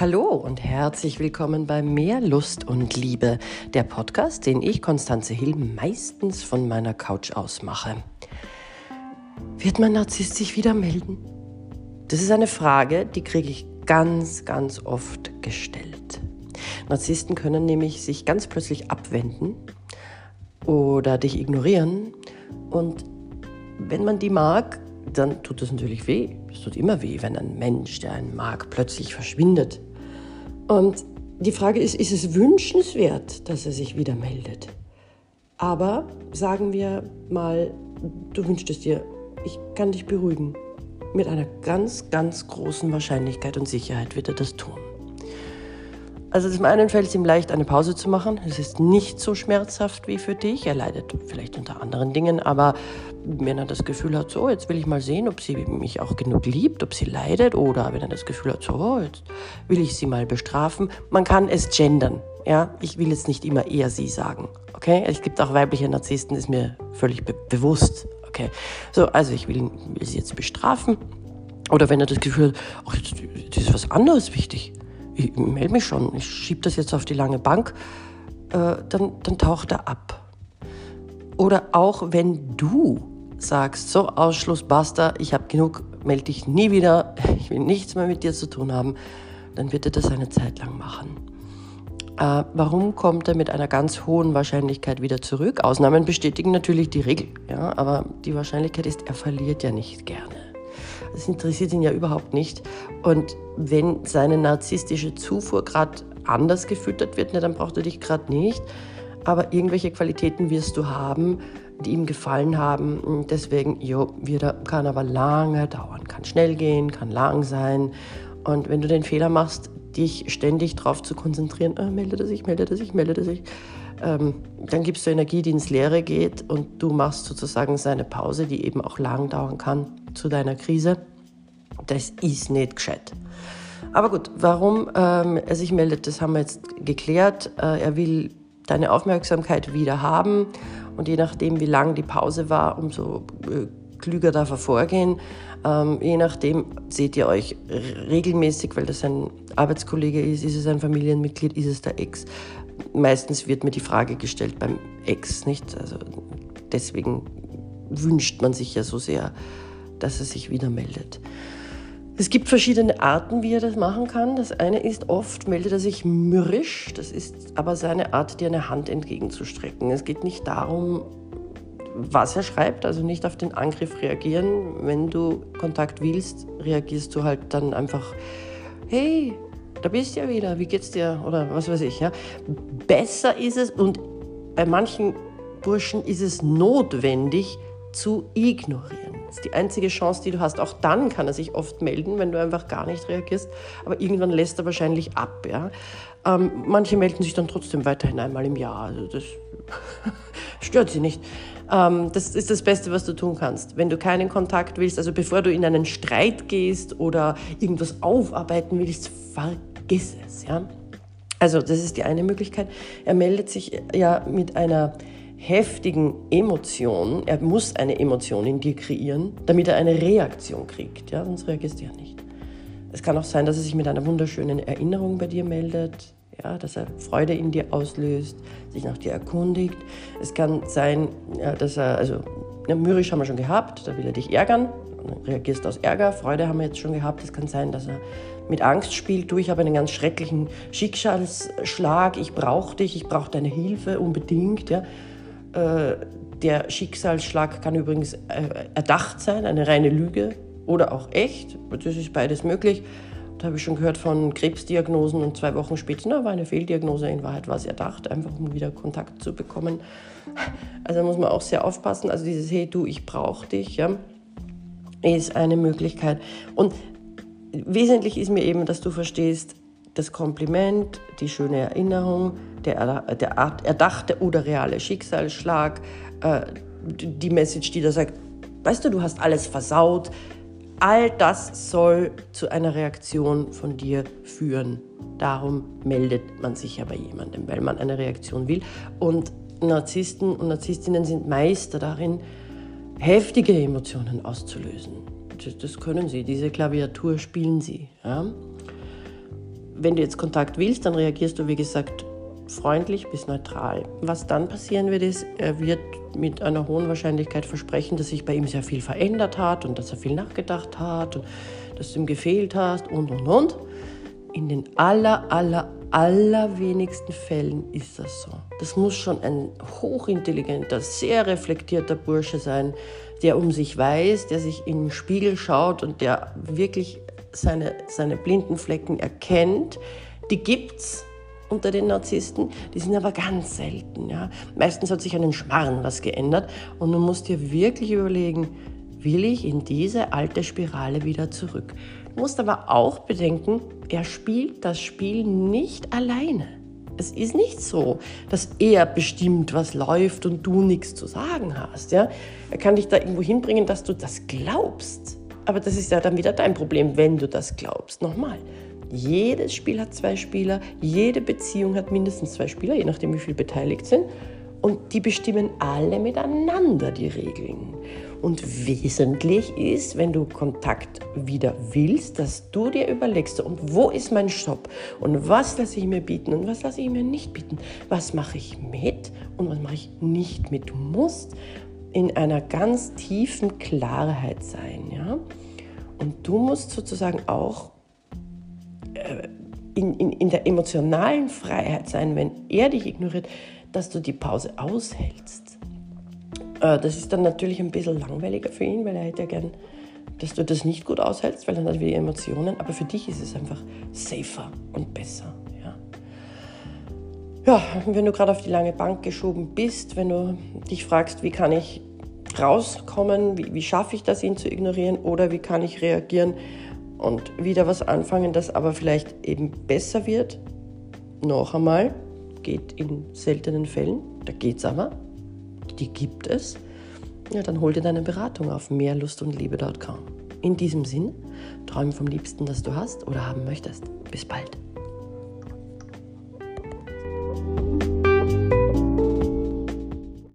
Hallo und herzlich willkommen bei Mehr Lust und Liebe, der Podcast, den ich, Konstanze Hill, meistens von meiner Couch aus mache. Wird mein Narzisst sich wieder melden? Das ist eine Frage, die kriege ich ganz, ganz oft gestellt. Narzissten können nämlich sich ganz plötzlich abwenden oder dich ignorieren und wenn man die mag, dann tut es natürlich weh. Es tut immer weh, wenn ein Mensch, der einen mag, plötzlich verschwindet. Und die Frage ist, ist es wünschenswert, dass er sich wieder meldet? Aber sagen wir mal, du wünschst es dir, ich kann dich beruhigen. Mit einer ganz, ganz großen Wahrscheinlichkeit und Sicherheit wird er das tun. Also zum einen fällt es ihm leicht, eine Pause zu machen. Es ist nicht so schmerzhaft wie für dich. Er leidet vielleicht unter anderen Dingen, aber wenn er das Gefühl hat, so, jetzt will ich mal sehen, ob sie mich auch genug liebt, ob sie leidet, oder wenn er das Gefühl hat, so, jetzt will ich sie mal bestrafen. Man kann es gendern. Ja, ich will jetzt nicht immer eher sie sagen. Okay, es gibt auch weibliche Narzissten, ist mir völlig be bewusst. Okay, so, also ich will, will sie jetzt bestrafen. Oder wenn er das Gefühl hat, ach, jetzt, jetzt ist was anderes wichtig ich melde mich schon, ich schiebe das jetzt auf die lange Bank, äh, dann, dann taucht er ab. Oder auch wenn du sagst, so Ausschluss, basta, ich habe genug, melde dich nie wieder, ich will nichts mehr mit dir zu tun haben, dann wird er das eine Zeit lang machen. Äh, warum kommt er mit einer ganz hohen Wahrscheinlichkeit wieder zurück? Ausnahmen bestätigen natürlich die Regel, ja, aber die Wahrscheinlichkeit ist, er verliert ja nicht gerne. Das interessiert ihn ja überhaupt nicht. Und wenn seine narzisstische Zufuhr gerade anders gefüttert wird, ne, dann braucht er dich gerade nicht. Aber irgendwelche Qualitäten wirst du haben, die ihm gefallen haben. Deswegen, jo, wieder, kann aber lange dauern. Kann schnell gehen, kann lang sein. Und wenn du den Fehler machst, dich ständig darauf zu konzentrieren, oh, melde sich, melde sich, melde sich, ähm, dann gibst du Energie, die ins Leere geht und du machst sozusagen seine Pause, die eben auch lang dauern kann, zu deiner Krise. Das ist nicht gescheit. Aber gut, warum ähm, er sich meldet, das haben wir jetzt geklärt. Äh, er will deine Aufmerksamkeit wieder haben und je nachdem, wie lang die Pause war, umso äh, klüger darf er vorgehen. Ähm, je nachdem seht ihr euch regelmäßig, weil das ein Arbeitskollege ist, ist es ein Familienmitglied, ist es der Ex. Meistens wird mir die Frage gestellt beim Ex, nicht? Also deswegen wünscht man sich ja so sehr, dass er sich wieder meldet. Es gibt verschiedene Arten, wie er das machen kann. Das eine ist, oft meldet er sich mürrisch. Das ist aber seine Art, dir eine Hand entgegenzustrecken. Es geht nicht darum, was er schreibt, also nicht auf den Angriff reagieren. Wenn du Kontakt willst, reagierst du halt dann einfach, hey, da bist du ja wieder, wie geht's dir? Oder was weiß ich. Ja. Besser ist es und bei manchen Burschen ist es notwendig zu ignorieren. Das ist die einzige Chance, die du hast. Auch dann kann er sich oft melden, wenn du einfach gar nicht reagierst. Aber irgendwann lässt er wahrscheinlich ab. Ja? Ähm, manche melden sich dann trotzdem weiterhin einmal im Jahr. Also das stört sie nicht. Ähm, das ist das Beste, was du tun kannst. Wenn du keinen Kontakt willst, also bevor du in einen Streit gehst oder irgendwas aufarbeiten willst, vergiss es. Ja? Also das ist die eine Möglichkeit. Er meldet sich ja mit einer heftigen Emotion, er muss eine Emotion in dir kreieren, damit er eine Reaktion kriegt. Ja? Sonst reagierst du ja nicht. Es kann auch sein, dass er sich mit einer wunderschönen Erinnerung bei dir meldet, ja, dass er Freude in dir auslöst, sich nach dir erkundigt. Es kann sein, ja, dass er, also ja, mürrisch haben wir schon gehabt, da will er dich ärgern, dann reagierst aus Ärger, Freude haben wir jetzt schon gehabt. Es kann sein, dass er mit Angst spielt, du, ich habe einen ganz schrecklichen Schicksalsschlag, ich brauche dich, ich brauche deine Hilfe unbedingt. Ja. Äh, der Schicksalsschlag kann übrigens äh, erdacht sein, eine reine Lüge oder auch echt. Das ist beides möglich. Da habe ich schon gehört von Krebsdiagnosen und zwei Wochen später na, war eine Fehldiagnose. In Wahrheit war es erdacht, einfach um wieder Kontakt zu bekommen. Also muss man auch sehr aufpassen. Also dieses Hey du, ich brauche dich, ja, ist eine Möglichkeit. Und wesentlich ist mir eben, dass du verstehst, das Kompliment, die schöne Erinnerung, der, der erdachte oder reale Schicksalsschlag, äh, die Message, die da sagt, weißt du, du hast alles versaut, all das soll zu einer Reaktion von dir führen. Darum meldet man sich ja bei jemandem, weil man eine Reaktion will. Und Narzissten und Narzisstinnen sind Meister darin, heftige Emotionen auszulösen. Das, können sie, diese Klaviatur spielen sie. Ja? Wenn du jetzt Kontakt willst, dann reagierst du, wie gesagt, freundlich bis neutral. Was dann passieren wird, ist, er wird mit einer hohen Wahrscheinlichkeit versprechen, dass sich bei ihm sehr viel verändert hat und dass er viel nachgedacht hat und dass du ihm gefehlt hast und und und. In den aller, aller, allerwenigsten Fällen ist das so. Das muss schon ein hochintelligenter, sehr reflektierter Bursche sein, der um sich weiß, der sich in den Spiegel schaut und der wirklich seine, seine blinden Flecken erkennt. Die gibt's unter den Narzissten, die sind aber ganz selten. Ja. Meistens hat sich an den Schmarren was geändert und du musst dir wirklich überlegen, will ich in diese alte Spirale wieder zurück? Du musst aber auch bedenken, er spielt das Spiel nicht alleine. Es ist nicht so, dass er bestimmt, was läuft und du nichts zu sagen hast. Ja? Er kann dich da irgendwo hinbringen, dass du das glaubst. Aber das ist ja dann wieder dein Problem, wenn du das glaubst. Nochmal, jedes Spiel hat zwei Spieler, jede Beziehung hat mindestens zwei Spieler, je nachdem, wie viele beteiligt sind. Und die bestimmen alle miteinander die Regeln. Und wesentlich ist, wenn du Kontakt wieder willst, dass du dir überlegst, und wo ist mein Stopp? Und was lasse ich mir bieten und was lasse ich mir nicht bieten? Was mache ich mit und was mache ich nicht mit? Du musst in einer ganz tiefen Klarheit sein. Ja? Und du musst sozusagen auch äh, in, in, in der emotionalen Freiheit sein, wenn er dich ignoriert, dass du die Pause aushältst. Äh, das ist dann natürlich ein bisschen langweiliger für ihn, weil er hätte ja gern, dass du das nicht gut aushältst, weil dann hat er wieder Emotionen. Aber für dich ist es einfach safer und besser. Ja, wenn du gerade auf die lange Bank geschoben bist, wenn du dich fragst, wie kann ich rauskommen, wie, wie schaffe ich das, ihn zu ignorieren oder wie kann ich reagieren und wieder was anfangen, das aber vielleicht eben besser wird, noch einmal, geht in seltenen Fällen, da geht es aber, die gibt es, ja, dann hol dir deine Beratung auf mehrlustundliebe.com. In diesem Sinn, träume vom Liebsten, das du hast oder haben möchtest. Bis bald.